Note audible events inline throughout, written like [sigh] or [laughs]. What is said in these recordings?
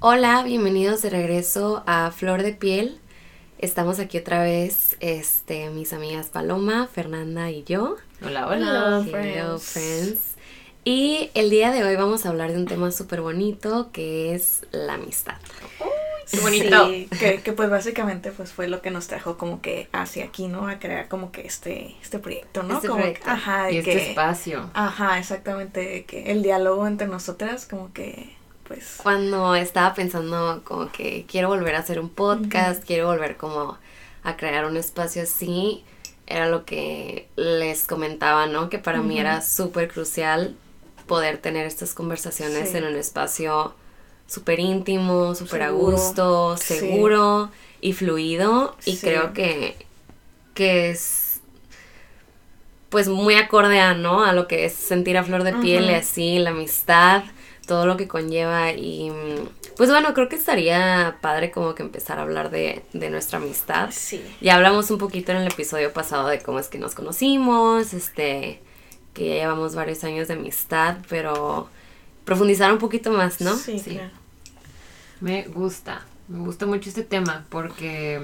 Hola, bienvenidos de regreso a Flor de Piel. Estamos aquí otra vez, este, mis amigas Paloma, Fernanda y yo. Hola, hola. Hello, friends. Y el día de hoy vamos a hablar de un tema súper bonito que es la amistad. Qué bonito. Sí, que, que pues básicamente pues fue lo que nos trajo como que hacia aquí, ¿no? A crear como que este, este proyecto, ¿no? Este como que- proyecto. ajá, de Y este que, espacio. ajá, exactamente, que el diálogo entre nosotras como que pues Cuando estaba pensando como que quiero volver a hacer un podcast, quiero volver como a crear un espacio así, era lo que les comentaba, ¿no? Que para mí Ujú. era súper crucial poder tener estas conversaciones Sí. en un espacio súper íntimo, súper a Seguro. gusto, Sí. seguro y fluido. Y Sí. creo que, que es pues muy acorde a, ¿no? A lo que es sentir a flor de piel y así, la amistad, todo lo que conlleva y mm, pues bueno, creo que estaría padre como que empezar a hablar de, de nuestra amistad. sí. Ya hablamos un poquito en el episodio pasado de cómo es que nos conocimos, este, que ya llevamos varios años de amistad, pero profundizar un poquito más, ¿no? Sí, claro. Me gusta. Me gusta mucho este tema porque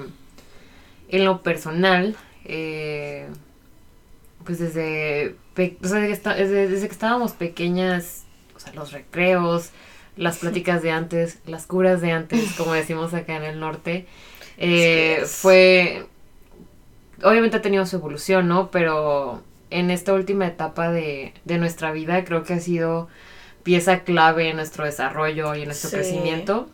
en lo personal, eh, pues desde, pe- o sea, desde, que esta- desde- desde que estábamos pequeñas, o sea, los recreos, las pláticas de antes, las curas de antes, como decimos acá en el norte, eh, fue, obviamente ha tenido su evolución, ¿no? Pero en esta última etapa de, de nuestra vida creo que ha sido pieza clave en nuestro desarrollo y en nuestro Sí. crecimiento.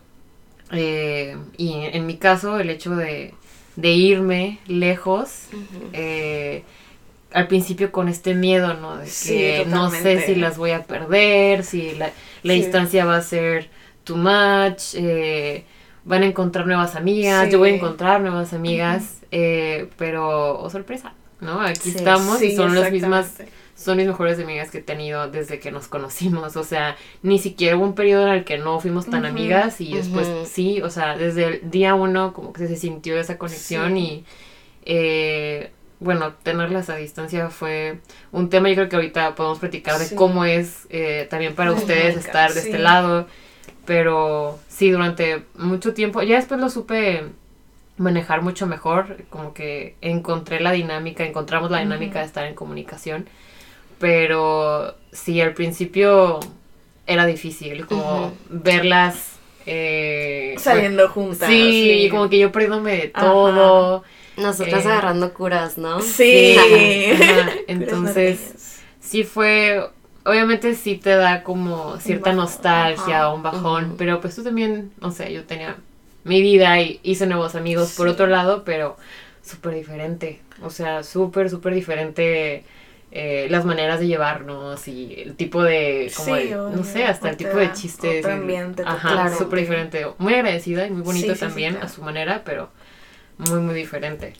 Eh, y en, en mi caso, el hecho de, de irme lejos, eh, al principio con este miedo, ¿no? De que Sí, no sé si las voy a perder, si la, la Sí. distancia va a ser too much, eh, van a encontrar nuevas amigas, Sí. yo voy a encontrar nuevas amigas, eh, pero, oh sorpresa, ¿no? Aquí estamos y son las mismas son mis mejores amigas que he tenido desde que nos conocimos. O sea, ni siquiera hubo un periodo en el que no fuimos tan amigas y después sí, o sea, desde el día uno como que se sintió esa conexión y eh, bueno, tenerlas a distancia fue un tema. Yo creo que ahorita podemos platicar de Sí. cómo es eh, también para ustedes estar de sí. este lado. Pero sí, durante mucho tiempo, ya después lo supe manejar mucho mejor, como que encontré la dinámica, encontramos la dinámica de estar en comunicación, pero sí, al principio era difícil, como verlas eh, Saliendo juntas. Sí, como que yo perdiéndome de Ajá. Nosotras Eh, agarrando curas, ¿no? Sí. Ajá, Entonces, sí fue, obviamente sí te da como cierta bajón, nostalgia ajá. o un bajón, pero pues tú también, no sé, yo tenía mi vida y hice nuevos amigos por otro lado, pero súper diferente, o sea, súper, súper diferente eh, las maneras de llevarnos y el tipo de, como Sí, el- no sé, hasta el tipo de chistes. otro ambiente Ajá, súper diferente, muy agradecida y muy bonito sí, también claro. a su manera, pero muy, muy diferente.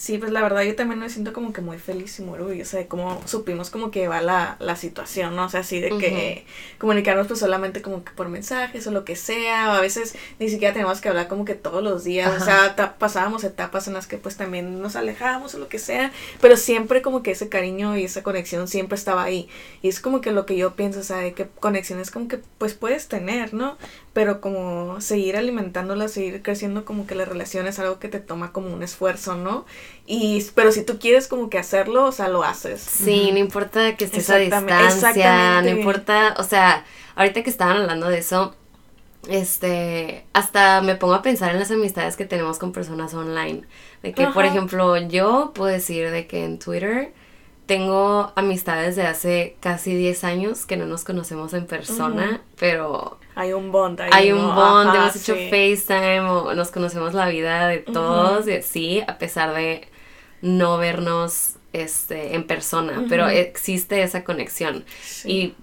Sí, pues la verdad yo también me siento como que muy feliz y muy orgullosa de cómo supimos como que va la, la situación, ¿no? O sea, así de que comunicarnos pues solamente como que por mensajes o lo que sea, o a veces ni siquiera tenemos que hablar como que todos los días, o sea, pasábamos etapas en las que pues también nos alejábamos o lo que sea, pero siempre como que ese cariño y esa conexión siempre estaba ahí. Y es como que lo que yo pienso, o sea, de que conexiones como que pues puedes tener, ¿no? Pero como seguir alimentándolas, seguir creciendo como que la relación es algo que te toma como un esfuerzo, ¿no? Y, pero si tú quieres como que hacerlo, o sea, lo haces. Sí, no importa que estés a Exactamente, distancia, no importa, o sea, ahorita que estaban hablando de eso, este, hasta me pongo a pensar en las amistades que tenemos con personas online. De que, por ejemplo, yo puedo decir de que en Twitter tengo amistades de hace casi 10 años que no nos conocemos en persona, Ujú. pero Hay un bond ahí. hay un ¿no? bond, Ajá, hemos hecho sí. FaceTime o nos conocemos la vida de todos y así, a pesar de no vernos este en persona, pero existe esa conexión. Sí. Y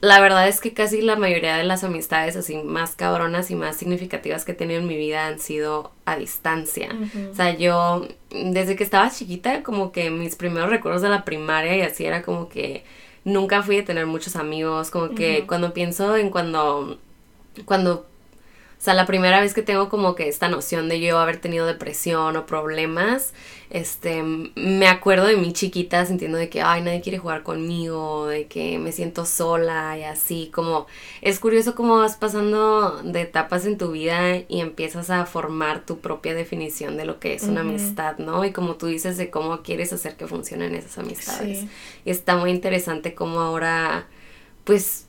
la verdad es que casi la mayoría de las amistades así más cabronas y más significativas que he tenido en mi vida han sido a distancia. O sea, yo desde que estaba chiquita, como que mis primeros recuerdos de la primaria y así era como que nunca fui a tener muchos amigos, como que cuando pienso en cuando cuando O sea, la primera vez que tengo como que esta noción de yo haber tenido depresión o problemas, este, me acuerdo de mi chiquita sintiendo de que, ay, nadie quiere jugar conmigo, de que me siento sola y así, como, es curioso cómo vas pasando de etapas en tu vida y empiezas a formar tu propia definición de lo que es una amistad, ¿no? Y como tú dices, de cómo quieres hacer que funcionen esas amistades. Y está muy interesante cómo ahora, pues,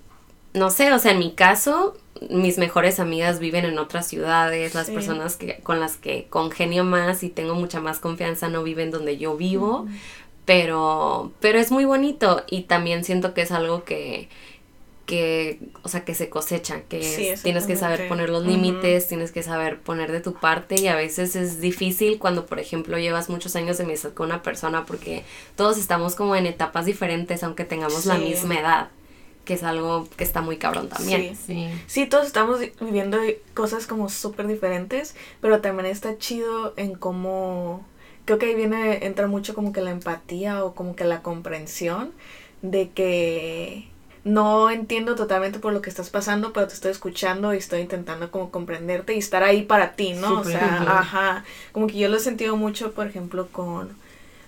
no sé, o sea, en mi caso, mis mejores amigas viven en otras ciudades, las personas que, con las que congenio más y tengo mucha más confianza no viven donde yo vivo, pero, pero es muy bonito y también siento que es algo que, que, o sea, que se cosecha, que tienes que saber poner los límites, tienes que saber poner de tu parte y a veces es difícil cuando, por ejemplo, llevas muchos años de amistad con una persona porque todos estamos como en etapas diferentes aunque tengamos la misma edad que es algo que está muy cabrón también. Sí, sí. todos estamos viviendo cosas como súper diferentes, pero también está chido en cómo, creo que ahí viene, entra mucho como que la empatía o como que la comprensión de que no entiendo totalmente por lo que estás pasando, pero te estoy escuchando y estoy intentando como comprenderte y estar ahí para ti, ¿no? o sea, ajá, como que yo lo he sentido mucho, por ejemplo, con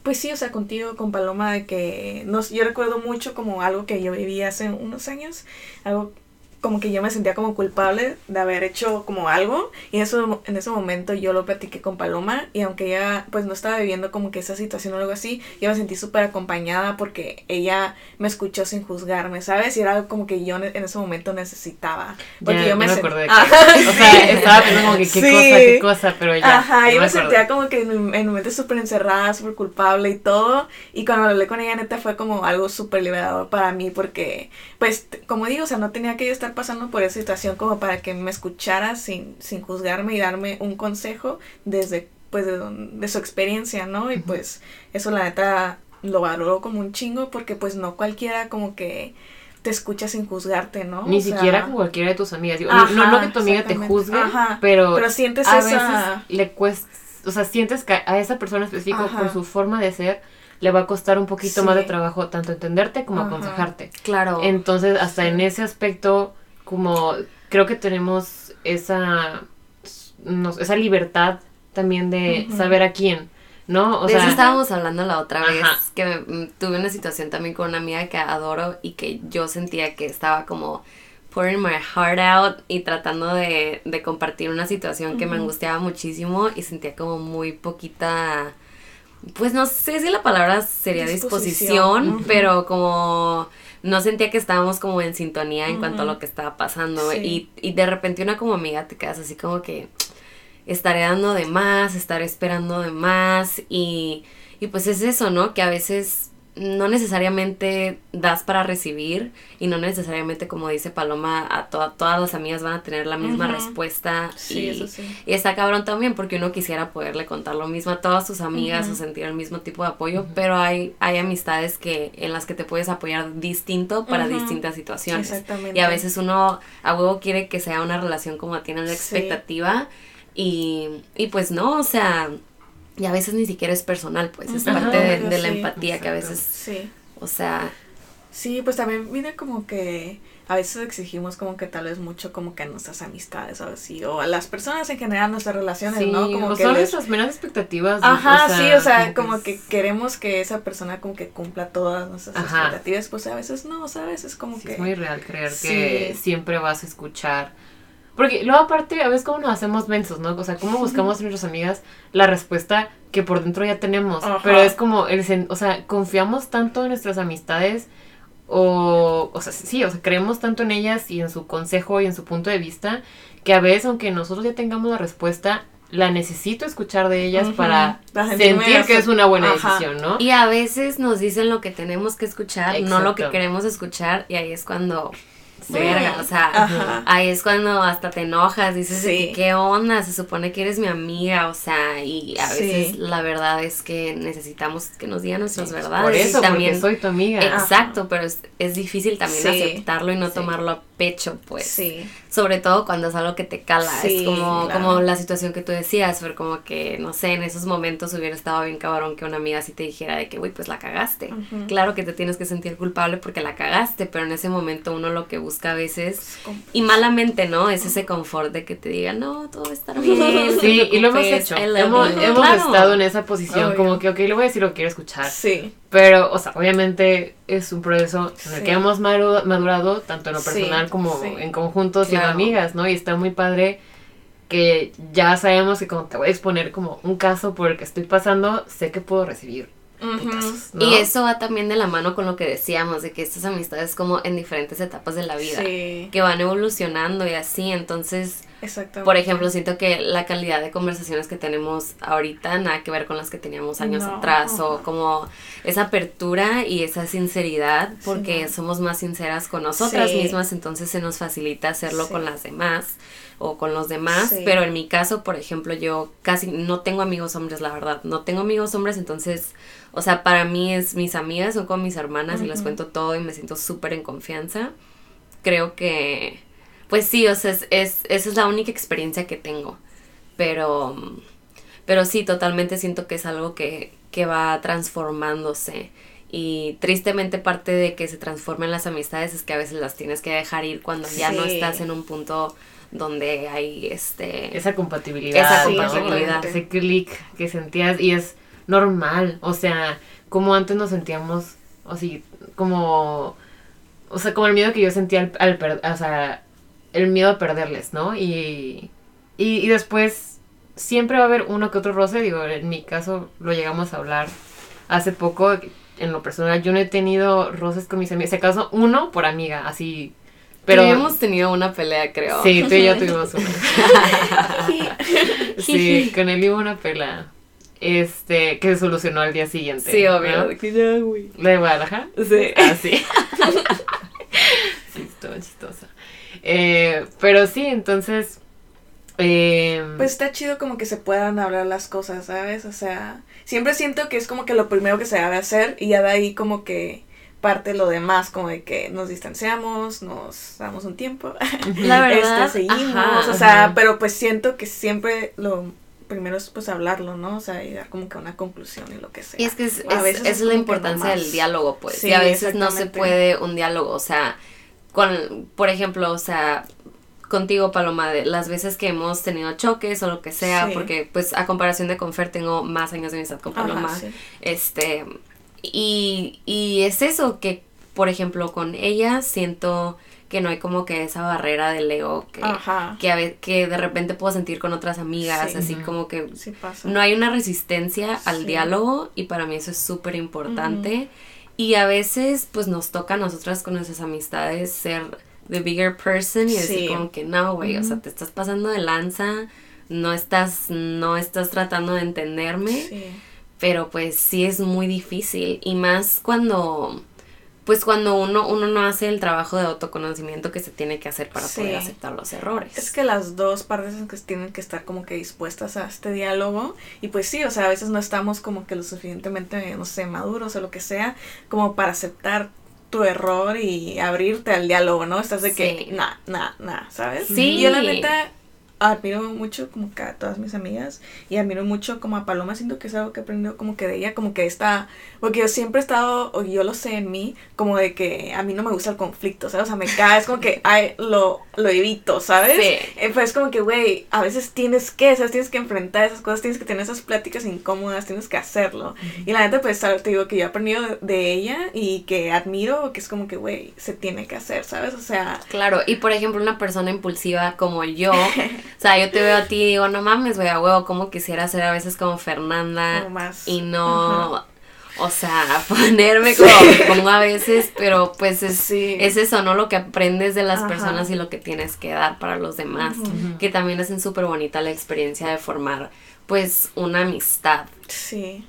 pues sí, o sea, contigo, con Paloma, de que nos, yo recuerdo mucho como algo que yo viví hace unos años, algo como que yo me sentía como culpable de haber hecho como algo y eso en ese momento yo lo platiqué con Paloma y aunque ella pues no estaba viviendo como que esa situación o algo así, yo me sentí súper acompañada porque ella me escuchó sin juzgarme, ¿sabes? Y era algo como que yo en ese momento necesitaba. Porque yo me, me acordé [laughs] que, o sea, estaba pensando como que qué cosa, qué cosa, pero ya. Ajá, yo me, sentía como que en, en momento súper encerrada, súper culpable y todo y cuando hablé con ella neta fue como algo súper liberador para mí porque pues como digo, o sea, no tenía que yo estar pasando por esa situación como para que me escuchara sin, sin juzgarme y darme un consejo desde pues de, su experiencia, ¿no? Y pues eso la neta lo valoro como un chingo porque pues no cualquiera como que te escucha sin juzgarte, ¿no? Ni siquiera con cualquiera de tus amigas. no, no que tu amiga te juzgue, pero, pero sientes a esa... veces le cuesta, o sea, sientes que a esa persona específica por su forma de ser le va a costar un poquito más de trabajo tanto entenderte como aconsejarte. Claro. Entonces, hasta en ese aspecto, como creo que tenemos esa, esa libertad también de saber a quién. ¿no? O de sea, eso estábamos hablando la otra vez, que mm, tuve una situación también con una amiga que adoro y que yo sentía que estaba como pouring my heart out y tratando de, de compartir una situación que me angustiaba muchísimo y sentía como muy poquita pues no sé si la palabra sería disposición, pero como no sentía que estábamos como en sintonía en cuanto a lo que estaba pasando y, y de repente una como amiga te quedas así como que estaré dando de más, estaré esperando de más y, y pues es eso, ¿no? Que a veces no necesariamente das para recibir y no necesariamente como dice Paloma a todas las amigas van a tener la misma respuesta y, y, está cabrón también porque uno quisiera poderle contar lo mismo a todas sus amigas o sentir el mismo tipo de apoyo pero hay hay amistades que en las que te puedes apoyar distinto para distintas situaciones. Y a veces uno a huevo quiere que sea una relación como tiene la expectativa y, y pues no o sea y a veces ni siquiera es personal, pues es parte de, la empatía que a veces, sí. o sea... Sí, pues también viene como que a veces exigimos como que tal vez mucho como que a nuestras amistades o así, o a las personas en general, nuestras relaciones, ¿no? Como que son nuestras menos expectativas. Ajá, sí, o sea, como, que, queremos que esa persona como que cumpla todas nuestras expectativas, pues a veces no, ¿sabes? Es como que... Es muy real creer que siempre vas a escuchar porque luego aparte, a veces como nos hacemos mensos, ¿no? O sea, cómo [laughs] buscamos en nuestras amigas la respuesta que por dentro ya tenemos. Pero es como, el, o sea, confiamos tanto en nuestras amistades o, o sea, sí, o sea, creemos tanto en ellas y en su consejo y en su punto de vista que a veces, aunque nosotros ya tengamos la respuesta, la necesito escuchar de ellas para sentir que es una buena decisión, ¿no? Y a veces nos dicen lo que tenemos que escuchar, no lo que queremos escuchar, y ahí es cuando verga, o sea, ahí es cuando hasta te enojas, dices, ¿qué onda? Se supone que eres mi amiga, o sea, y a veces la verdad es que necesitamos que nos digan nuestras verdades. Por eso, también, soy tu amiga. Exacto, pero es, es, difícil también aceptarlo y no tomarlo a pecho, pues. Sí. Sobre todo cuando es algo que te cala, es como, como la situación que tú decías, pero como que, no sé, en esos momentos hubiera estado bien cabrón que una amiga así te dijera de que, uy, pues la cagaste. Claro que te tienes que sentir culpable porque la cagaste, pero en ese momento uno lo que busca busca a veces. Y malamente, ¿no? Es ese confort de que te digan, no, todo va a estar bien. Sí, y lo hemos hecho. Hemos, hemos estado en esa posición, como que, ok, le voy a decir lo que quiero escuchar. Sí. Pero, o sea, obviamente es un proceso en el que hemos madurado, tanto en lo personal como en conjunto, siendo amigas, ¿no? Y está muy padre que ya sabemos que cuando te voy a exponer como un caso por el que estoy pasando, sé que puedo recibir y eso va también de la mano con lo que decíamos, de que estas amistades como en diferentes etapas de la vida, que van evolucionando y así, entonces, por ejemplo, siento que la calidad de conversaciones que tenemos ahorita nada que ver con las que teníamos años atrás, o como esa apertura y esa sinceridad, porque somos más sinceras con nosotras mismas, entonces se nos facilita hacerlo con las demás o con los demás, pero en mi caso, por ejemplo, yo casi no tengo amigos hombres, la verdad, no tengo amigos hombres, entonces, o sea, para mí es mis amigas, son como mis hermanas y les cuento todo y me siento súper en confianza. Creo que, pues sí, o sea, es, es, esa es la única experiencia que tengo, pero, pero sí, totalmente siento que es algo que, que va transformándose. Y tristemente parte de que se transformen las amistades es que a veces las tienes que dejar ir cuando ya no estás en un punto donde hay este esa compatibilidad, ese clic que sentías y es normal, o sea, como antes nos sentíamos así como o sea, como el miedo que yo sentía al, al perder, o sea, el miedo a perderles, ¿no? Y, y, y después siempre va a haber uno que otro roce, digo, en mi caso lo llegamos a hablar hace poco, en lo personal, yo no he tenido roces con mis amigas, se acaso uno por amiga, así pero hemos tenido una pelea, creo. Sí, tú y yo [laughs] tuvimos una. [laughs] sí, con él hubo una pelea. Este, que se solucionó al día siguiente. Sí, obvio. ¿no? ¿La de Guadalajara? Sí. Ah, sí. [laughs] sí, estuvo chistosa. Eh, pero sí, entonces. Eh, pues está chido como que se puedan hablar las cosas, ¿sabes? O sea, siempre siento que es como que lo primero que se debe hacer y ya de ahí como que parte lo demás, como de que nos distanciamos, nos damos un tiempo, [laughs] la verdad, este, seguimos, o sea, pero pues siento que siempre lo primero es pues hablarlo, ¿no? O sea, llegar como que a una conclusión y lo que sea. Y es que es, es, la importancia del diálogo, pues, y a veces no se puede un diálogo, o sea, con, por ejemplo, o sea, contigo, Paloma, de las veces que hemos tenido choques o lo que sea, porque pues a comparación de Confer tengo más años de amistad con Paloma, este y, y es eso que, por ejemplo, con ella siento que no hay como que esa barrera del ego que, que, a que de repente puedo sentir con otras amigas, así como que no hay una resistencia al diálogo y para mí eso es súper importante. Y a veces pues nos toca a nosotras con nuestras amistades ser the bigger person y decir como que no, güey, o sea, te estás pasando de lanza, no estás, no estás tratando de entenderme pero pues sí es muy difícil y más cuando pues cuando uno uno no hace el trabajo de autoconocimiento que se tiene que hacer para poder aceptar los errores. Es que las dos partes que tienen que estar como que dispuestas a este diálogo y pues sí, o sea, a veces no estamos como que lo suficientemente no sé, maduros o lo que sea como para aceptar tu error y abrirte al diálogo, ¿no? Estás de que, nada, nada, nada, ¿sabes? Sí. Y yo la neta admiro mucho como que a todas mis amigas y admiro mucho como a Paloma, siento que es algo que he aprendido como que de ella, como que está, porque yo siempre he estado, o yo lo sé en mí, como de que a mí no me gusta el conflicto, ¿sabes? O sea, me cae, es como que [laughs] ay, lo, lo evito, ¿sabes? Sí. Eh, pues es como que, güey, a veces tienes que, ¿sabes? Tienes que enfrentar esas cosas, tienes que tener esas pláticas incómodas, tienes que hacerlo. Y la neta, pues, te digo que yo he aprendido de, ella y que admiro, que es como que, güey, se tiene que hacer, ¿sabes? O sea... Claro, y por ejemplo, una persona impulsiva como yo, [laughs] o sea, yo te veo a ti y digo, no mames, güey, a huevo, como quisiera ser a veces como Fernanda. Y no, o sea, [laughs] ponerme como pongo a veces, pero pues es, es eso, ¿no? Lo que aprendes de las personas y lo que tienes que dar para los demás. Que también hacen súper bonita la experiencia de formar, pues, una amistad. Sí.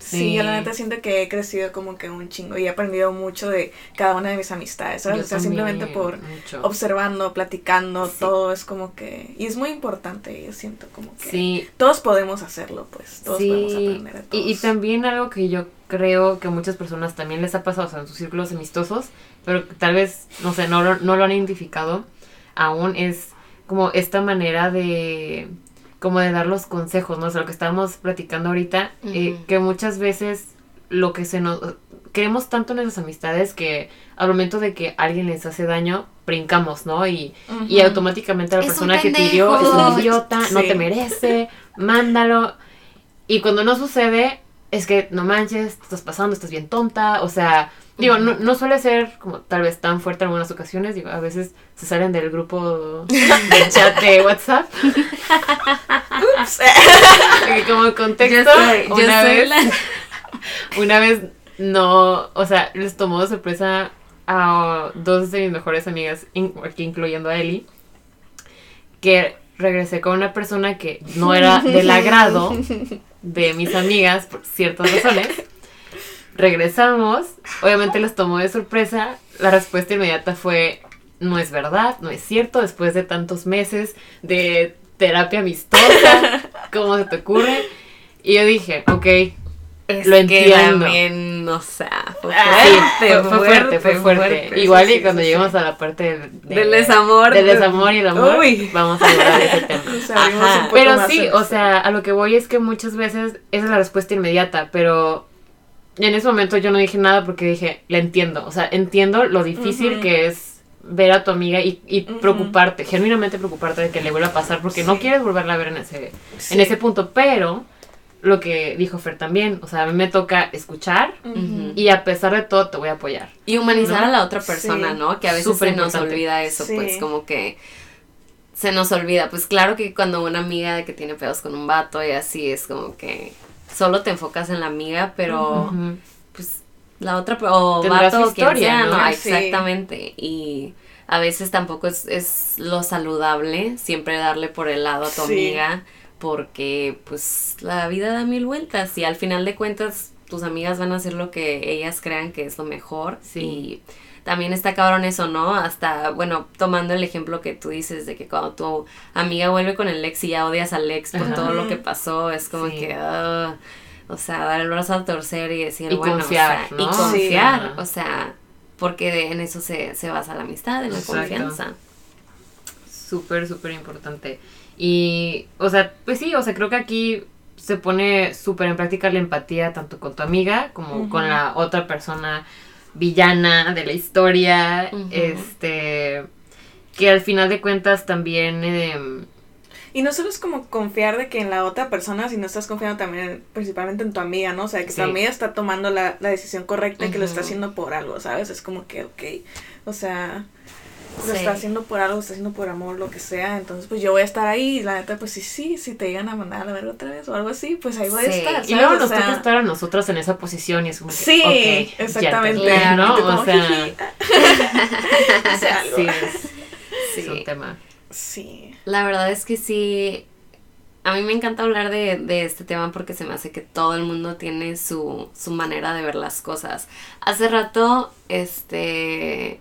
Sí, yo la neta siento que he crecido como que un chingo y he aprendido mucho de cada una de mis amistades, ¿sabes? o sea, simplemente por observando, platicando, todo es como que... Y es muy importante, yo siento como que... Sí. Todos podemos hacerlo, pues, todos podemos aprender de todos. Y, y también algo que yo creo que a muchas personas también les ha pasado, o sea, en sus círculos amistosos, pero tal vez, no sé, no, no lo han identificado aún, es como esta manera de como de dar los consejos, ¿no? O sea, lo que estábamos platicando ahorita, eh, que muchas veces lo que se nos, queremos tanto nuestras amistades que al momento de que alguien les hace daño, brincamos, ¿no? Y, y automáticamente la Es persona que te hirió es un idiota, no te merece, mándalo. Y cuando no sucede, es que no manches, te estás pasando, estás bien tonta, o sea, digo, no, no suele ser como tal vez tan fuerte en algunas ocasiones, digo, a veces se salen del grupo [laughs] del chat de WhatsApp, Ups. [laughs] como contexto, soy, una vez, la... [laughs] una vez no, o sea, les tomó de sorpresa a dos de mis mejores amigas, aquí incluyendo a Eli, que regresé con una persona que no era del agrado de mis amigas por ciertas razones. Regresamos, obviamente les tomó de sorpresa, la respuesta inmediata fue, no es verdad, no es cierto, después de tantos meses de terapia amistosa, [laughs] ¿cómo se te ocurre? Y yo dije, ok, Es Lo entiendo. también, o sea, fue Ah, fuerte, fue, fue fuerte, fue fuerte. fuerte. Igual Sí, y cuando sí, lleguemos sí. a la parte del, de- Del desamor. del desamor y el amor, Uy. vamos a hablar de ese tema. [laughs] Ajá. Pero sí, o sea, a lo que voy es que muchas veces esa es la respuesta inmediata, pero en ese momento yo no dije nada porque dije, la entiendo, o sea, entiendo lo difícil que es ver a tu amiga y, y preocuparte, genuinamente preocuparte de que le vuelva a pasar porque no quieres volverla a ver en ese, Sí. en ese punto, pero lo que dijo Fer también, o sea, a mí me toca escuchar y a pesar de todo te voy a apoyar. Y humanizar ¿No? a la otra persona, Sí. ¿no? Que a veces Súper se nos olvida eso, Sí. pues como que se nos olvida. Pues claro que cuando una amiga que tiene pedos con un vato y así es como que solo te enfocas en la amiga, pero pues la otra o vato o quien historia, sea, ¿no? ¿no? Sí. Exactamente. Y a veces tampoco es, es lo saludable siempre darle por el lado a tu Sí. amiga porque pues la vida da mil vueltas y al final de cuentas tus amigas van a hacer lo que ellas crean que es lo mejor Sí. y también está cabrón eso, ¿no? Hasta, bueno, tomando el ejemplo que tú dices de que cuando tu amiga vuelve con el ex y ya odias al ex por Ajá. todo lo que pasó, es como Sí. que, ah, o sea, dar el brazo a torcer y decir, Y bueno, confiar, o sea, ¿no? y confiar, Sí. o sea, porque en eso se, se basa la amistad, en la Exacto. confianza. Súper, súper importante. Y, o sea, pues sí, o sea, creo que aquí se pone súper en práctica la empatía tanto con tu amiga como con la otra persona villana de la historia. Este. Que al final de cuentas también. em, Y no solo es como confiar de que en la otra persona, sino estás confiando también principalmente en tu amiga, ¿no? O sea, que Sí. tu amiga está tomando la, la decisión correcta y que lo está haciendo por algo, ¿sabes? Es como que, ok, o sea, lo Sí. está haciendo por algo, lo está haciendo por amor, lo que sea. Entonces, pues yo voy a estar ahí y la neta, pues sí, sí, si te llegan a mandar a ver otra vez o algo así, pues ahí voy a estar, Y luego O nos sea, toca estar a nosotras en esa posición y es como que, Sí, exactamente. ¿no? O sea, [laughs] [laughs] sí, es, Sí. es un tema. Sí. La verdad es que sí, a mí me encanta hablar de, de este tema porque se me hace que todo el mundo tiene su, su manera de ver las cosas. Hace rato, este,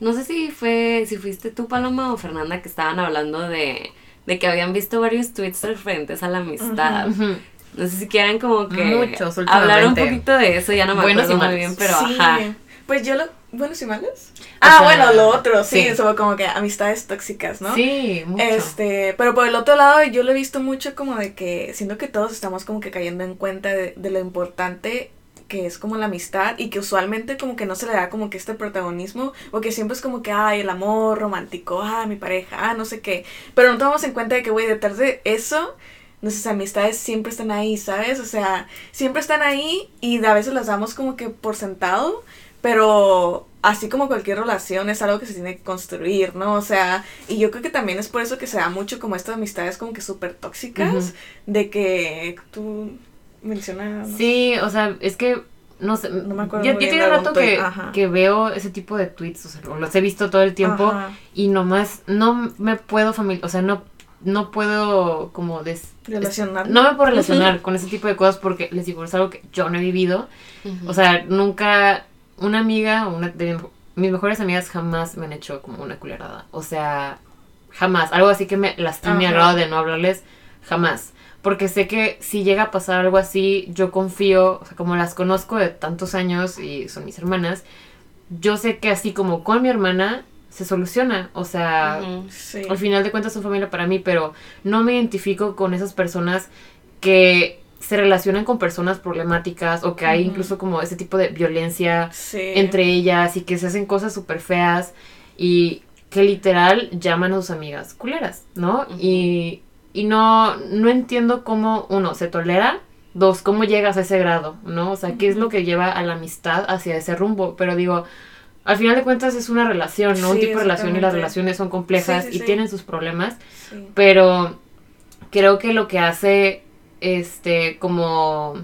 no sé si fue, si fuiste tú Paloma o Fernanda que estaban hablando de, de que habían visto varios tweets referentes a la amistad. Ujú. No sé si quieran como que Muchos, hablar un poquito de eso, ya no me Buenos acuerdo muy bien, pero Sí. ajá. Pues yo lo. ¿Buenos y malos? O Ah, sea, bueno, lo otro, sí, sí. eso como que amistades tóxicas, ¿no? Sí, mucho. Este, pero por el otro lado, yo lo he visto mucho como de que siento que todos estamos como que cayendo en cuenta de, de lo importante que es como la amistad y que usualmente como que no se le da como que este protagonismo o que siempre es como que, ay, el amor romántico, ah, mi pareja, ah, no sé qué. Pero no tomamos en cuenta de que, güey, detrás de eso, nuestras amistades siempre están ahí, ¿sabes? O sea, siempre están ahí y a veces las damos como que por sentado, pero así como cualquier relación es algo que se tiene que construir, ¿no? O sea, y yo creo que también es por eso que se da mucho como estas amistades como que súper tóxicas, de que tú mencionas... Sí, o sea, es que no sé, No me acuerdo yo, muy yo bien tiene rato que, que veo ese tipo de tweets, o sea, los he visto todo el tiempo Ajá. y nomás no me puedo familiar, o sea, no no puedo como des Relacionar. no me puedo relacionar con ese tipo de cosas porque les digo, es algo que yo no he vivido. O sea, nunca una amiga, una de mi- mis mejores amigas jamás me han hecho como una culerada. O sea, jamás. Algo así que me lastime al grado de no hablarles, jamás. Porque sé que si llega a pasar algo así, yo confío, o sea, como las conozco de tantos años y son mis hermanas, yo sé que así como con mi hermana se soluciona. O sea. Sí. al final de cuentas son familia para mí, pero no me identifico con esas personas que se relacionan con personas problemáticas o que hay incluso como ese tipo de violencia entre ellas y que se hacen cosas súper feas y que literal llaman a sus amigas culeras, ¿no? y, y no, no entiendo cómo, uno, se tolera, dos, cómo llegas a ese grado, ¿no? O sea, qué es lo que lleva a la amistad hacia ese rumbo, pero digo, al final de cuentas es una relación, ¿no? Un tipo de relación y las relaciones son complejas y tienen sus problemas, pero creo que lo que hace, este, como...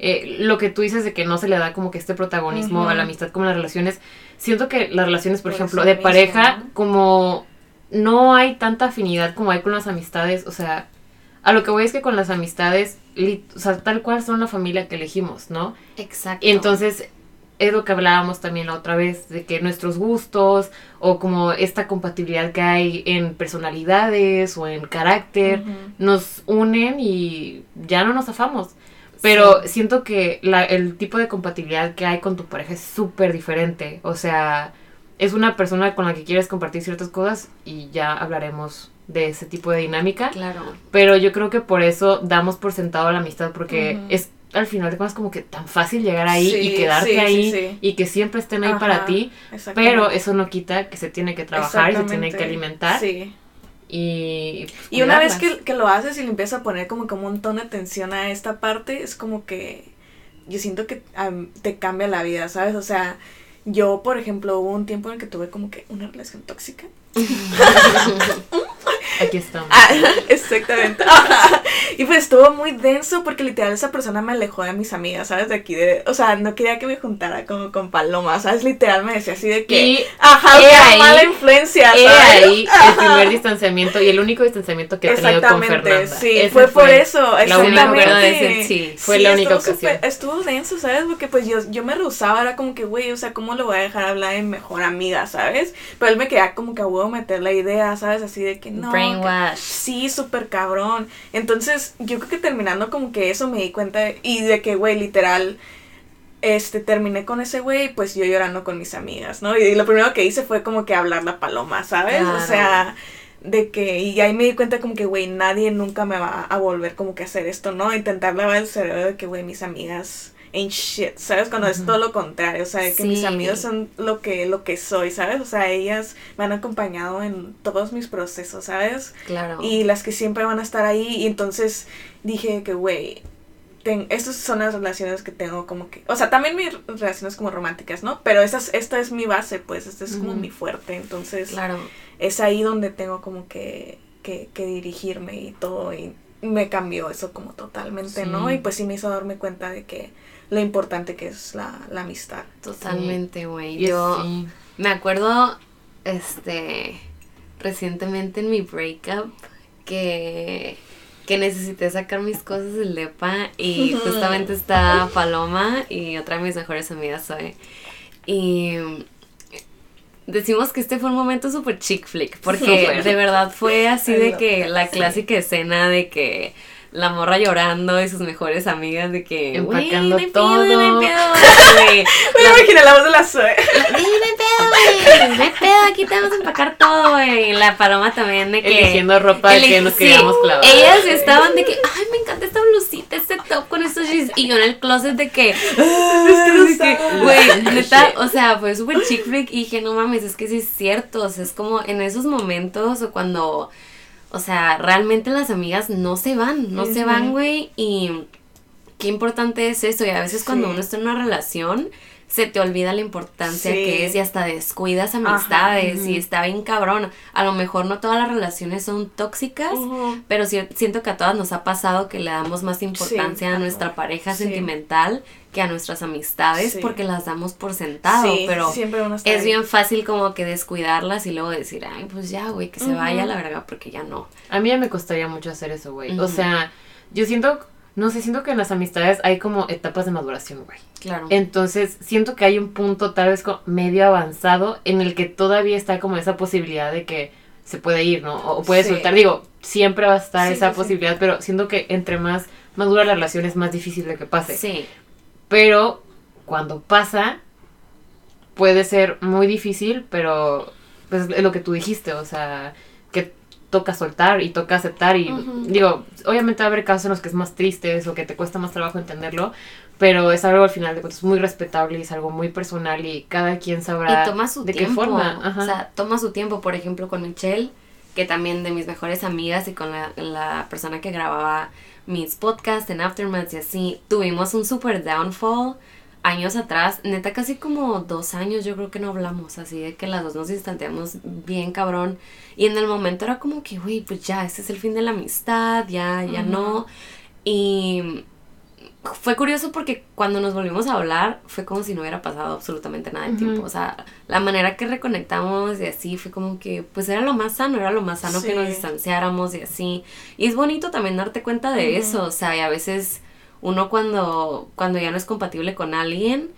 Eh, lo que tú dices de que no se le da como que este protagonismo a la amistad como las relaciones, siento que las relaciones, por, ejemplo, de pareja, como no hay tanta afinidad como hay con las amistades, o sea, a lo que voy es que con las amistades, o sea, tal cual son la familia que elegimos, ¿no? Exacto. Y entonces es lo que hablábamos también la otra vez, de que nuestros gustos o como esta compatibilidad que hay en personalidades o en carácter nos unen y ya no nos afamos. Pero siento que la, el tipo de compatibilidad que hay con tu pareja es súper diferente. O sea, es una persona con la que quieres compartir ciertas cosas y ya hablaremos de ese tipo de dinámica. Claro. Pero yo creo que por eso damos por sentado la amistad porque es al final de cuentas como que tan fácil llegar ahí y quedarte ahí y que siempre estén ahí para ti, pero eso no quita que se tiene que trabajar y se tiene que alimentar. Sí. Y, pues, y una vez que, que, lo haces y le empiezas a poner como que un montón de atención a esta parte, es como que yo siento que te cambia la vida, ¿sabes? O sea, yo, por ejemplo, hubo un tiempo en el que tuve como que una relación tóxica. [laughs] [laughs] Aquí estamos. Ah, exactamente. [laughs] y pues estuvo muy denso porque literal esa persona me alejó de mis amigas, ¿sabes? De aquí, de, o sea, no quería que me juntara como con Paloma, ¿sabes? Literal me decía así de que, y ajá, ahí, mala influencia, ¿sabes? ahí el [laughs] primer distanciamiento y el único distanciamiento que he tenido con Fernanda. sí, fue, por eso, exactamente. sí, fue la única ocasión. estuvo denso, ¿sabes? Porque pues yo, yo me rehusaba, era como que, güey, o sea, ¿cómo lo voy a dejar hablar en mejor amiga, ¿sabes? Pero él me quería como que a huevo meter la idea, ¿sabes? Así de que no. Brainwash. sí, súper cabrón. Entonces, yo creo que terminando como que eso me di cuenta y de que, güey, literal, este, terminé con ese güey, pues yo llorando con mis amigas, ¿no? Y lo primero que hice fue como que hablar la paloma, ¿sabes? O sea, de que, y ahí me di cuenta como que, güey, nadie nunca me va a volver como que hacer esto, ¿no? Intentar lavar el cerebro de que, güey, mis amigas ain't shit, ¿sabes? Cuando es todo lo contrario, o sea, que mis amigos son lo que, lo que soy, ¿sabes? O sea, ellas me han acompañado en todos mis procesos, ¿sabes? Claro. Y las que siempre van a estar ahí, y entonces dije que, güey, estas son las relaciones que tengo como que, o sea, también mis relaciones como románticas, ¿no? Pero esta es, esta es mi base, pues, esta es como mi fuerte, entonces claro. es ahí donde tengo como que, que, que dirigirme y todo, y me cambió eso como totalmente, ¿no? Y pues sí me hizo darme cuenta de que lo importante que es la, amistad. Totalmente, güey. Yo me acuerdo, este, recientemente en mi breakup que, que necesité sacar mis cosas del depa y [laughs] justamente está Paloma y otra de mis mejores amigas soy. Y decimos que este fue un momento súper chick flick, porque de verdad fue así de que la clásica escena de que la morra llorando y sus mejores amigas de que empacando todo. [laughs] me imaginé la voz de la Zoe. [laughs] No pedo, güey. pedo, aquí te vamos a empacar todo, güey. Y la paloma también de que. Eligiendo ropa de que nos queríamos clavar. Ellas estaban de que, ay, me encanta esta blusita, este top con estos jeans. Y yo en el closet de que. Güey, neta, o sea, fue súper chick flick. Y dije, no mames, es que sí es cierto. O sea, es como en esos momentos o cuando o sea, realmente las amigas no se van, no se van, güey. Y qué importante es eso. Y a veces cuando uno está en una relación, se te olvida la importancia que es y hasta descuidas amistades y está bien cabrón. A lo mejor no todas las relaciones son tóxicas, pero siento que a todas nos ha pasado que le damos más importancia a nuestra pareja sentimental que a nuestras amistades porque las damos por sentado, pero es bien fácil como que descuidarlas y luego decir, ay, pues ya, güey, que se vaya la verga porque ya no. A mí ya me costaría mucho hacer eso, güey. O sea, yo siento no sé, siento que en las amistades hay como etapas de maduración, güey. Claro. Entonces, siento que hay un punto tal vez medio avanzado en el que todavía está como esa posibilidad de que se puede ir, ¿no? O puede soltar. Digo, siempre va a estar esa posibilidad, pero siento que entre más madura la relación es más difícil de que pase. Sí. Pero cuando pasa, puede ser muy difícil, pero pues es lo que tú dijiste, o sea, que toca soltar y toca aceptar y digo, obviamente va a haber casos en los que es más triste o que te cuesta más trabajo entenderlo, pero es algo al final de cuentas muy respetable y es algo muy personal y cada quien sabrá de qué forma. O sea, toma su tiempo, por ejemplo, con Michelle, que también de mis mejores amigas y con la, la persona que grababa mis podcasts en Aftermath y así, tuvimos un super downfall años atrás, neta casi como dos años yo creo que no hablamos, así de que las dos nos distanciamos bien cabrón. Y en el momento era como que, güey, pues ya, ese es el fin de la amistad, ya, ya no. Y fue curioso porque cuando nos volvimos a hablar fue como si no hubiera pasado absolutamente nada de tiempo. O sea, la manera que reconectamos y así fue como que, pues era lo más sano, era lo más sano que nos distanciáramos y así. Y es bonito también darte cuenta de eso, o sea, y a veces uno cuando, cuando ya no es compatible con alguien,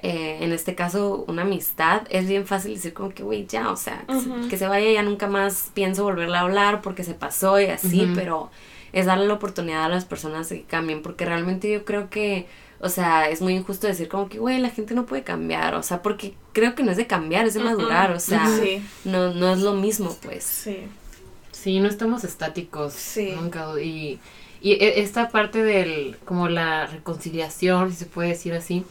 eh, en este caso una amistad, es bien fácil decir como que, güey, ya, o sea, que, se, vaya, ya nunca más pienso volverle a hablar porque se pasó y así, pero es darle la oportunidad a las personas de que cambien, porque realmente yo creo que, o sea, es muy injusto decir como que, güey, la gente no puede cambiar, o sea, porque creo que no es de cambiar, es de madurar, o sea, no, no es lo mismo, pues. Sí. Sí, no estamos estáticos sí. nunca y y e, esta parte del, como la reconciliación, si se puede decir así,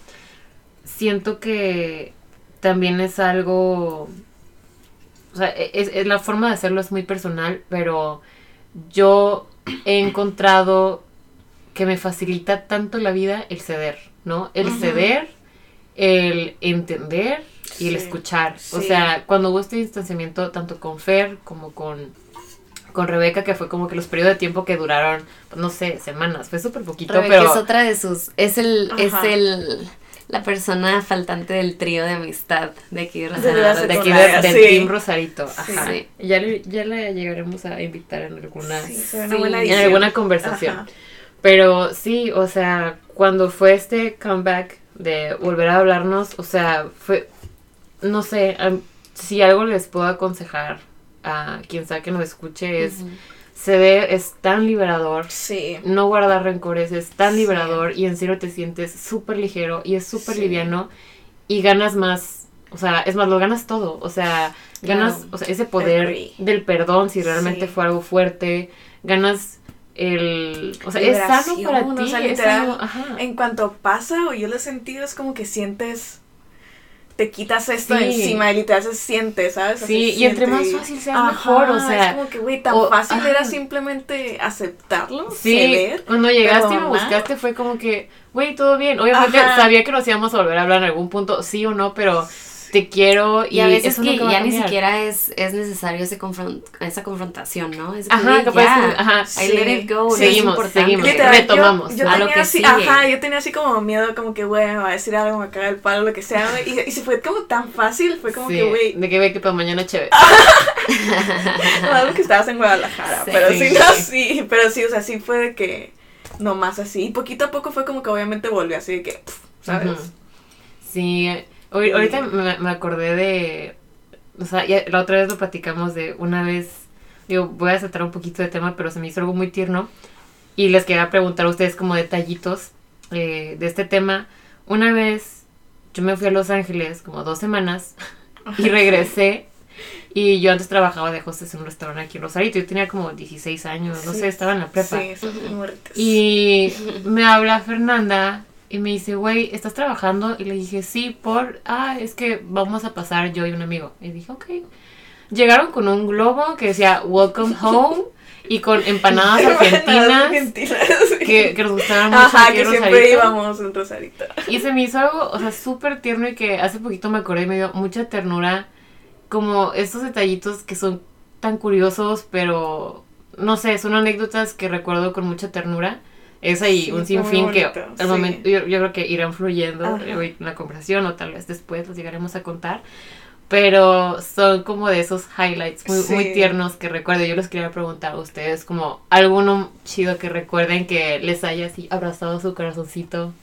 siento que también es algo, o sea, e, es, la forma de hacerlo es muy personal, pero yo he encontrado que me facilita tanto la vida el ceder, ¿no? El ceder, el entender y el escuchar. O sea, cuando hubo este distanciamiento tanto con Fer como con con Rebeca, que fue como que los periodos de tiempo que duraron, no sé, semanas, fue súper poquito, pero... es otra de sus, es el, es el, la persona faltante del trío de amistad de aquí de Rosarito. De, aquí del Team Rosarito, ajá. Ya, le, ya le llegaremos a invitar en alguna, en alguna conversación. Pero sí, o sea, cuando fue este comeback de volver a hablarnos, o sea, fue, no sé, si algo les puedo aconsejar a quien sea que nos escuche es... Se ve, es tan liberador. Sí. No guardar rencores es tan liberador y en serio te sientes súper ligero y es súper liviano y ganas más, o sea, es más, lo ganas todo, o sea, ganas o sea, ese poder del perdón si realmente fue algo fuerte, ganas el, o sea, es sano para ti. en cuanto pasa o yo lo he sentido es como que sientes te quitas esto encima y literal se siente, ¿sabes? sí, y entre más fácil sea mejor, o sea. Es como que, güey, tan fácil era simplemente aceptarlo, sí, ceder, Cuando llegaste y me buscaste fue como que, güey, todo bien. Obviamente sabía que nos íbamos a volver a hablar en algún punto, sí o no, pero te quiero y, a veces que ya ni siquiera es, es necesario ese esa confrontación, ¿no? Es ajá, ya, ajá, I let it go, seguimos, seguimos, retomamos. yo, a lo que así, Ajá, yo tenía así como miedo, como que, güey, me va a decir algo, me caga el palo, lo que sea, y, y se fue como tan fácil, fue como que, güey. De que ve que para mañana chévere. no, [laughs] algo que estabas en Guadalajara, pero sí, no, sí, pero sí, o sea, sí fue de que, nomás así, y poquito a poco fue como que obviamente volvió así de que, ¿sabes? Sí, ahorita me, acordé de. O sea, la otra vez lo platicamos de una vez. Digo, voy a saltar un poquito de tema, pero se me hizo algo muy tierno. Y les quería preguntar a ustedes como detallitos eh, de este tema. Una vez yo me fui a Los Ángeles como dos semanas y regresé. Y yo antes trabajaba de hostess en un restaurante aquí en Rosarito. Yo tenía como 16 años, no sé, estaba en la prepa. Sí, y me habla Fernanda y me dice, güey, ¿estás trabajando? Y le dije, sí, por, ah, es que vamos a pasar yo y un amigo. Y dije, ok. Llegaron con un globo que decía, welcome [laughs] home. y con empanadas [laughs] argentinas, que, que, nos gustaban mucho. Ajá, que siempre íbamos en Rosarito. Y se me hizo algo, o sea, súper tierno y que hace poquito me acordé y me dio mucha ternura. Como estos detallitos que son tan curiosos, pero no sé, son anécdotas que recuerdo con mucha ternura es ahí un sinfín que al momento yo, creo que irán fluyendo en la conversación o tal vez después los llegaremos a contar. Pero son como de esos highlights muy, muy tiernos que recuerdo. Yo les quería preguntar a ustedes como alguno chido que recuerden que les haya así abrazado su corazoncito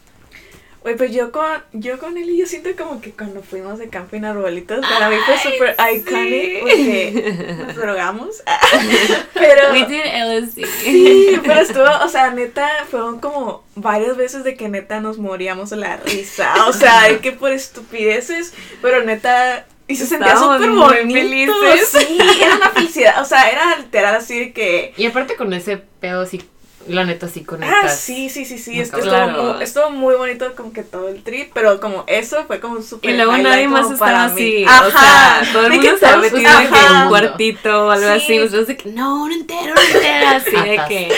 Oye, pues yo con, yo con él y yo siento como que cuando fuimos de camping arbolitos, para mí fue súper iconic porque [laughs] nos drogamos. [laughs] pero. We did LSD. Sí, pero estuvo, o sea, neta, fueron como varias veces de que neta nos moríamos de la risa. O sea, de que por estupideces, pero neta, Y se sentía súper muy bonito. felices. Sí, era una felicidad. O sea, era literal así de que. Y aparte con ese pedo así, la neta sí conectas. Ah, sí, sí, sí, sí. Cabrón. muy, estuvo muy bonito como que todo el trip, pero como eso fue como súper Y luego nadie más estaba para así. mí. O Ajá. sea, todo el De mundo estaba todos- metido de que en ajá. un cuartito o algo así. Sí. Nosotros de que no, un entero, un entero. Así de que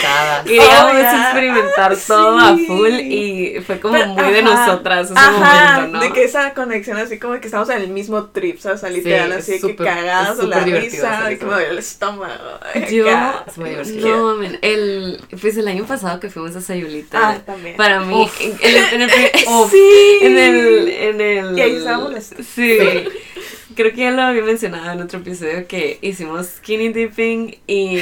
queríamos Oh, ya. experimentar todo a Sí. full y fue como Pero, muy de ajá, nosotras ese Ajá, momento, ¿no? de que esa conexión así como que estamos en el mismo trip, ¿sabes? O sea, literal, Sí, así de que cagadas o la risa, de que me duele el estómago. Yo, acá. Es muy divertido. no, el, pues el año pasado que fuimos a Sayulita, Ah, también. para mí, Uf. en, en el, en. [laughs] Sí. en el, en el, Y ahí estábamos sí, creo que ya lo había mencionado en otro episodio que hicimos skinny dipping y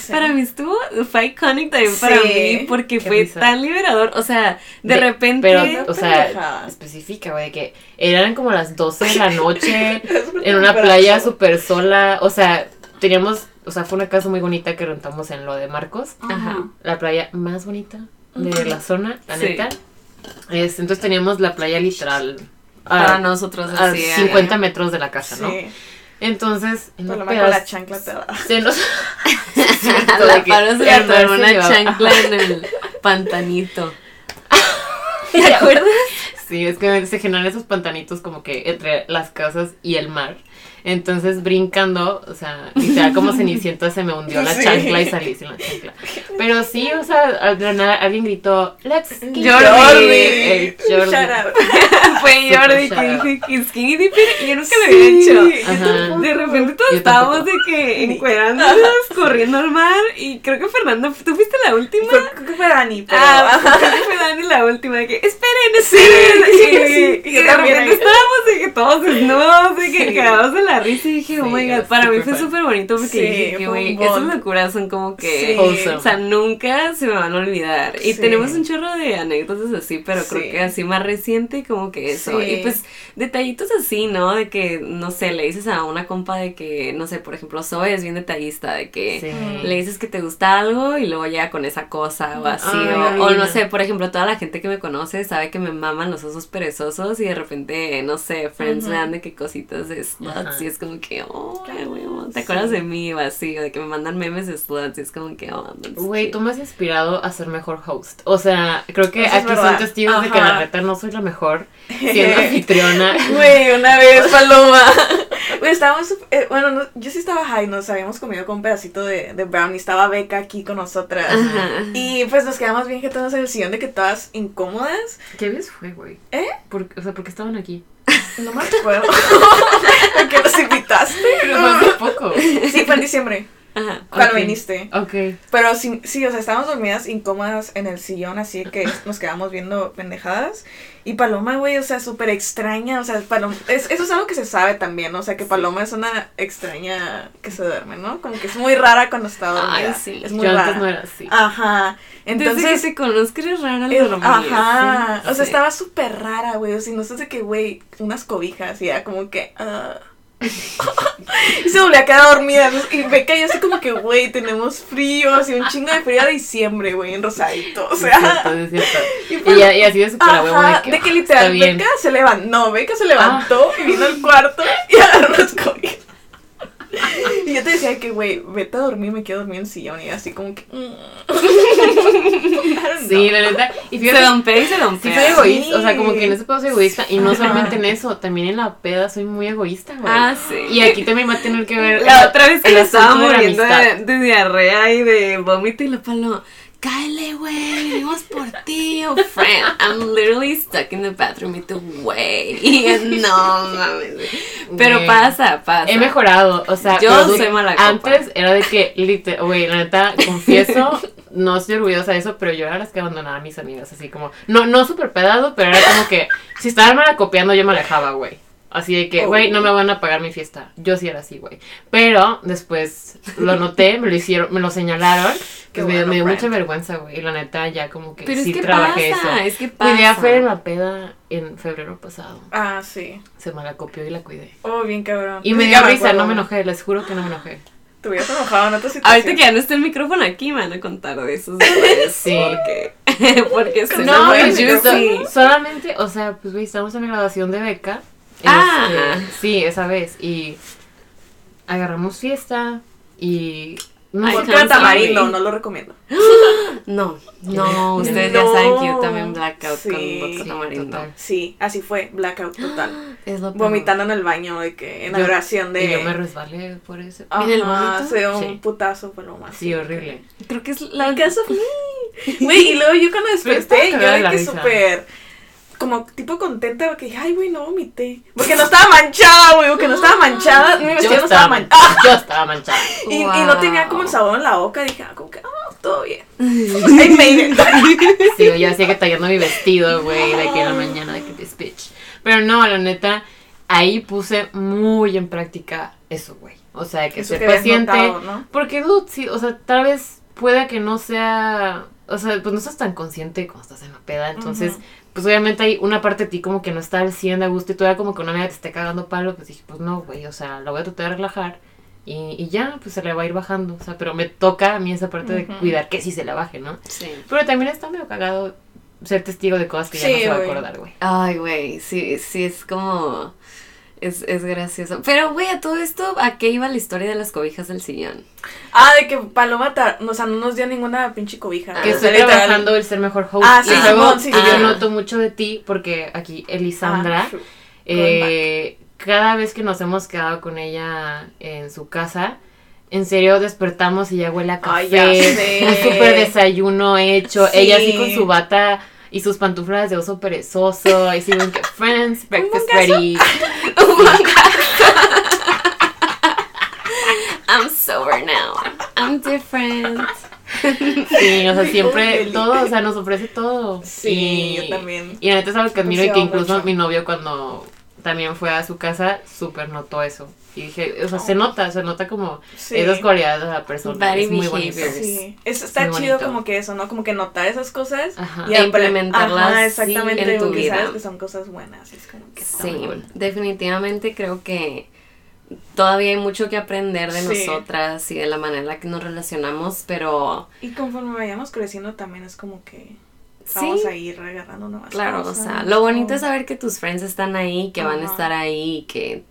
sé. para mí estuvo, fue iconic también para mí porque Qué fue risa. tan liberador, o sea, de, De- repente, Pero, o sea, pendejada. específica, güey, que eran como las 12 de la [laughs] noche en una playa súper sola. O sea, teníamos, o sea, fue una casa muy bonita que rentamos en lo de Marcos. Ajá. La playa más bonita de Ujú. la zona, la Sí. neta. Este, entonces teníamos la playa literal para a, nosotros a así, 50 metros de la casa, ¿no? Sí, Entonces, en por lo menos la chancla te da. se nos... la Paro se atoró una chancla en el [laughs] pantanito. ¿Te [laughs] acuerdas? Sí, es que se generan esos pantanitos como que entre las casas y el mar. Entonces, brincando, o sea, literal como Cenicienta se me hundió la Sí. chancla y salí sin la chancla. Pero sí, o sea, al nada alguien gritó, let's Jordi. El Jordi. Shout out. [laughs] Fue Jordi que que skinny dipping y yo nunca lo había hecho. Ajá. De repente todos estábamos de que encuerándonos, corriendo al mar y creo que Fernando, ¿tú fuiste la última? Fue, creo que fue Dani, pero. Ah, creo que fue Dani la última de que esperen, esperen. Sí, y, sí, y de repente ahí. estábamos de que todos desnudos, de que Sí. Cagados de la risa y dije, oh my god, para mí fue súper bonito porque Sí, dije güey, esas locuras son como que Sí. O sea, nunca se me van a olvidar. Y Sí. tenemos un chorro de anécdotas así, pero creo que así más reciente como que eso. Sí. Y pues detallitos así, ¿no? De que, no sé, le dices a una compa de que, no sé, por ejemplo, Zoe es bien detallista, de que Sí. le dices que te gusta algo y luego llega con esa cosa o así. Ay, o, o no sé, por ejemplo, toda la gente que me conoce sabe que me maman los osos perezosos y de repente, no sé, friends me dan de que cositas de sluts y es como que, oh, güey, ¿te sí. acuerdas de mí? O así, o de que me mandan memes de sluts y es como que, oh, Güey, tú me has inspirado a ser mejor host. O sea, creo que Eso aquí son testigos de que la neta no soy la mejor siendo [laughs] anfitriona. Güey, una vez, [laughs] Paloma. Güey, estábamos. eh, bueno, no- yo sí estaba high, nos habíamos comido con un pedacito de, de brownie. Estaba Beca aquí con nosotras. Ajá. Y pues nos quedamos bien jetonas en el sillón de que todas incómodas. ¿Qué vez fue, güey? ¿Eh? ¿Por, o sea, ¿por qué estaban aquí? No me acuerdo. [laughs] ¿Por qué nos invitaste? Pero fue hace poco. Sí, fue en diciembre, Ajá. cuando viniste. Ok. Pero sí, sí, o sea, estábamos dormidas incómodas en el sillón, así que [laughs] nos quedamos viendo pendejadas. Y Paloma, güey, o sea, súper extraña, o sea, Paloma, es, eso es algo que se sabe también, ¿no? o sea, que Paloma es una extraña que se duerme, ¿no? Como que es muy rara cuando está dormida. Ay, sí. Es muy Yo rara. antes no era así. Ajá. Entonces, Entonces, que te conozco eres rara dormir. ajá. sí, o sea, sí. estaba súper rara, güey. O sea, no sé de qué, güey, unas cobijas y era como que. ah. Y se volvía a quedar dormida. ¿no? Y Beca y yo así como que, güey, tenemos frío, así un chingo de frío a diciembre, güey, en Rosadito. O Es sea. cierto, es cierto. [laughs] y pues- Y, ya- y así de super Ajá, de que, de que "Ah, literal, está bien". Beca se levantó, no, Beca se levantó y vino al cuarto y agarró las cobijas. Y yo te decía que, güey, vete a dormir, me quedo dormir en el sillón y así como que... mm. Sí, la neta. Y Se fíjate, dompea y se sí dompea. soy egoísta. Sí. O sea, como que en ese pedo soy egoísta. Y no solamente en eso, también en la peda soy muy egoísta, güey. Ah, sí. Y aquí también va a tener que ver. La otra vez que le estaba la muriendo de, de diarrea y de vómito y la palo. Cáele, güey, venimos por ti, oh friend. I'm literally stuck in the bathroom y tú, güey. No mames. Pero pasa, pasa. He mejorado, o sea, Yo soy mala copa. Antes era de que, literal, güey, la neta, confieso, no estoy orgullosa de eso, pero yo era las que abandonaba a mis amigas, así como, no, no súper pedado, pero era como que, si estaban malacopiando, yo me alejaba, güey. Así de que, güey, no me van a pagar mi fiesta. Yo sí era así, güey. Pero después lo noté, me lo hicieron, me lo señalaron, que [laughs] Qué me, bueno, me dio mucha vergüenza, güey. Y la neta, ya como que Pero sí es que trabajé pasa, eso. es que pasa. Cuidé a Fer en la peda en febrero pasado. Ah, sí. Se malacopió y la cuidé. Oh, bien cabrón. Y me dio risa, no me enojé, les juro que no me enojé. Te hubieras enojado en otra situación. Ahorita que ya no está el micrófono aquí, me van a contar de esos detalles. Sí. Porque, [laughs] porque No, me pues, fue yo so- solamente, o sea, pues güey, estamos en la graduación de beca. Ah. Este, sí, esa vez. Y agarramos fiesta y... No, Ay, tamarindo, no lo recomiendo. [gasps] No, no, ustedes No. ya saben que yo también blackout Sí. con vodka tamarindo. total. Sí, así fue, blackout total. [gasps] Es lo. Vomitando en el baño, de que en la Yo- oración de... Y yo me resbalé por eso. Ajá, ¿En el vómito? se dio Sí. un putazo, fue lo más. Sí, horrible. Creo que es la of me. [laughs] Güey, y luego yo cuando desperté, yo de la que risa. súper, como tipo contenta, porque dije, ay, güey, no vomité. Porque no estaba manchada, güey, porque no estaba manchada, mi Yo vestido no estaba, estaba man- manchada. yo estaba manchada. [laughs] Y, y no tenía como el sabor en la boca, dije, ah, como que, ah, todo bien. [laughs] I made it. Sí, yo hacía que tallando mi vestido, güey, de que en la mañana, de que this bitch. Pero no, la neta, ahí puse muy en práctica eso, güey. O sea, que Eso ser paciente. notado, ¿no? Porque, dude, sí, o sea, tal vez pueda que no sea. O sea, pues no estás tan consciente cuando estás en la peda. Entonces, pues obviamente hay una parte de ti como que no está al 100 de a gusto y todavía como que una amiga te esté cagando palo. Pues dije, pues no, güey, o sea, la voy a tratar de relajar. Y, y ya, pues se le va a ir bajando. O sea, pero me toca a mí esa parte de cuidar que sí se la baje, ¿no? Sí. Pero también está medio cagado ser testigo de cosas que ya no se va a acordar, güey. Ay, güey, sí, sí, es como... Es, es gracioso. Pero, güey, a todo esto, ¿a qué iba la historia de las cobijas del sillón? Ah, de que Paloma, ta- o sea, no nos dio ninguna pinche cobija. Ah, Que O estoy literal. trabajando el ser mejor host. Ah, y sí, Simón, sí, sí. yo noto mucho de ti, porque aquí Elisandra, Ah, eh, cada vez que nos hemos quedado con ella en su casa, en serio despertamos y ya huele a café, Ay, ya sé. [laughs] un súper desayuno hecho, Sí. ella así con su bata y sus pantuflas de oso perezoso, y siguen que friends, [laughs] breakfast ready. [laughs] I'm sober now. I'm different. Sí, o sea, siempre todo, o sea, nos ofrece todo. Sí, y, yo también. Y la neta es algo que admiro y que incluso mucho. mi novio cuando también fue a su casa, súper notó eso. Y dije, o sea, se nota, se nota como Sí. esas cualidades de la persona. Body es muy bonito. Sí, es, está muy chido bonito. como que eso, ¿no? Como que notar esas cosas Ajá. y E implementarlas, Ajá, sí, exactamente, en tu vida. sabes que son cosas buenas. Es como que está Sí, muy bueno. definitivamente creo que todavía hay mucho que aprender de Sí. nosotras y de la manera en la que nos relacionamos, pero Y conforme vayamos creciendo también es como que sí, vamos a ir agarrando nuevas claro, o cosas. sea, lo bonito es como- saber que tus friends están ahí, que van a estar ahí, que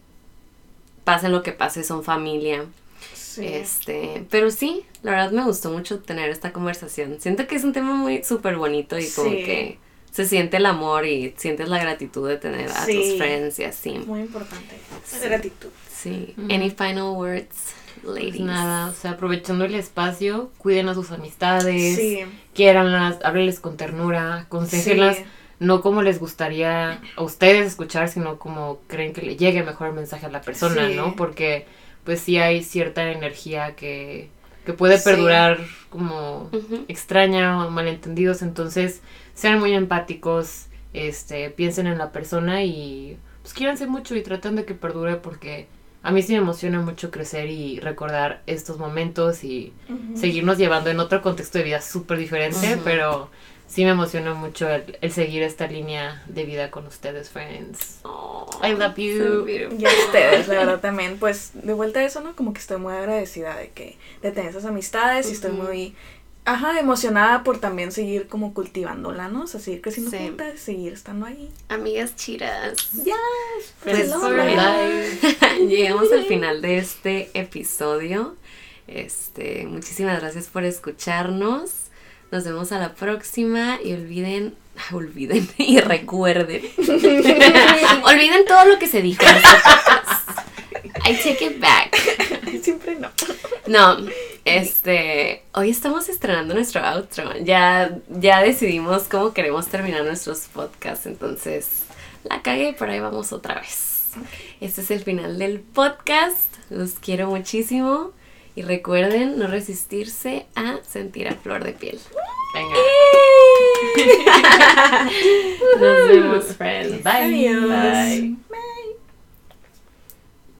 pasen lo que pase, son familia. Sí. Este, pero sí, la verdad me gustó mucho tener esta conversación. Siento que es un tema muy súper bonito y como Sí. que se siente el amor y sientes la gratitud de tener a Sí. tus friends y así. Muy importante. Sí. Gratitud. Sí. Ujú. Any final words, ladies? Pues nada, o sea, aprovechando el espacio, cuiden a sus amistades, Sí. quiéranlas, háblenles con ternura, aconsejenlas, Sí. no como les gustaría a ustedes escuchar, sino como creen que le llegue mejor el mensaje a la persona, Sí. ¿no? Porque pues sí hay cierta energía que, que puede Sí. perdurar como Ujú. extraña o malentendidos, entonces sean muy empáticos, este, piensen en la persona y pues quiéranse mucho y traten de que perdure porque a mí sí me emociona mucho crecer y recordar estos momentos y seguirnos llevando en otro contexto de vida súper diferente, pero sí me emociona mucho el, el seguir esta línea de vida con ustedes, friends. Oh, I love you. so. Y a ustedes, la verdad también, pues de vuelta a eso, ¿no? Como que estoy muy agradecida de que de tener esas amistades y estoy muy, ajá, emocionada por también seguir como cultivándola, ¿no? O sea, seguir creciendo Sí. juntas, seguir estando ahí. Amigas chidas. Yes, Friends Pues, for life. [laughs] Llegamos al final de este episodio. Este, muchísimas gracias por escucharnos. Nos vemos a la próxima y olviden, [laughs] olviden y recuerden. [laughs] olviden todo lo que se dijo. I take it back. Siempre no. No, este, hoy estamos estrenando nuestro outro. Ya, ya decidimos cómo queremos terminar nuestros podcasts, entonces la cagué, por ahí vamos otra vez. Este es el final del podcast. Los quiero muchísimo y recuerden no resistirse a sentir a flor de piel. Venga. [laughs] Nos vemos, friends. Bye. Adiós. Bye.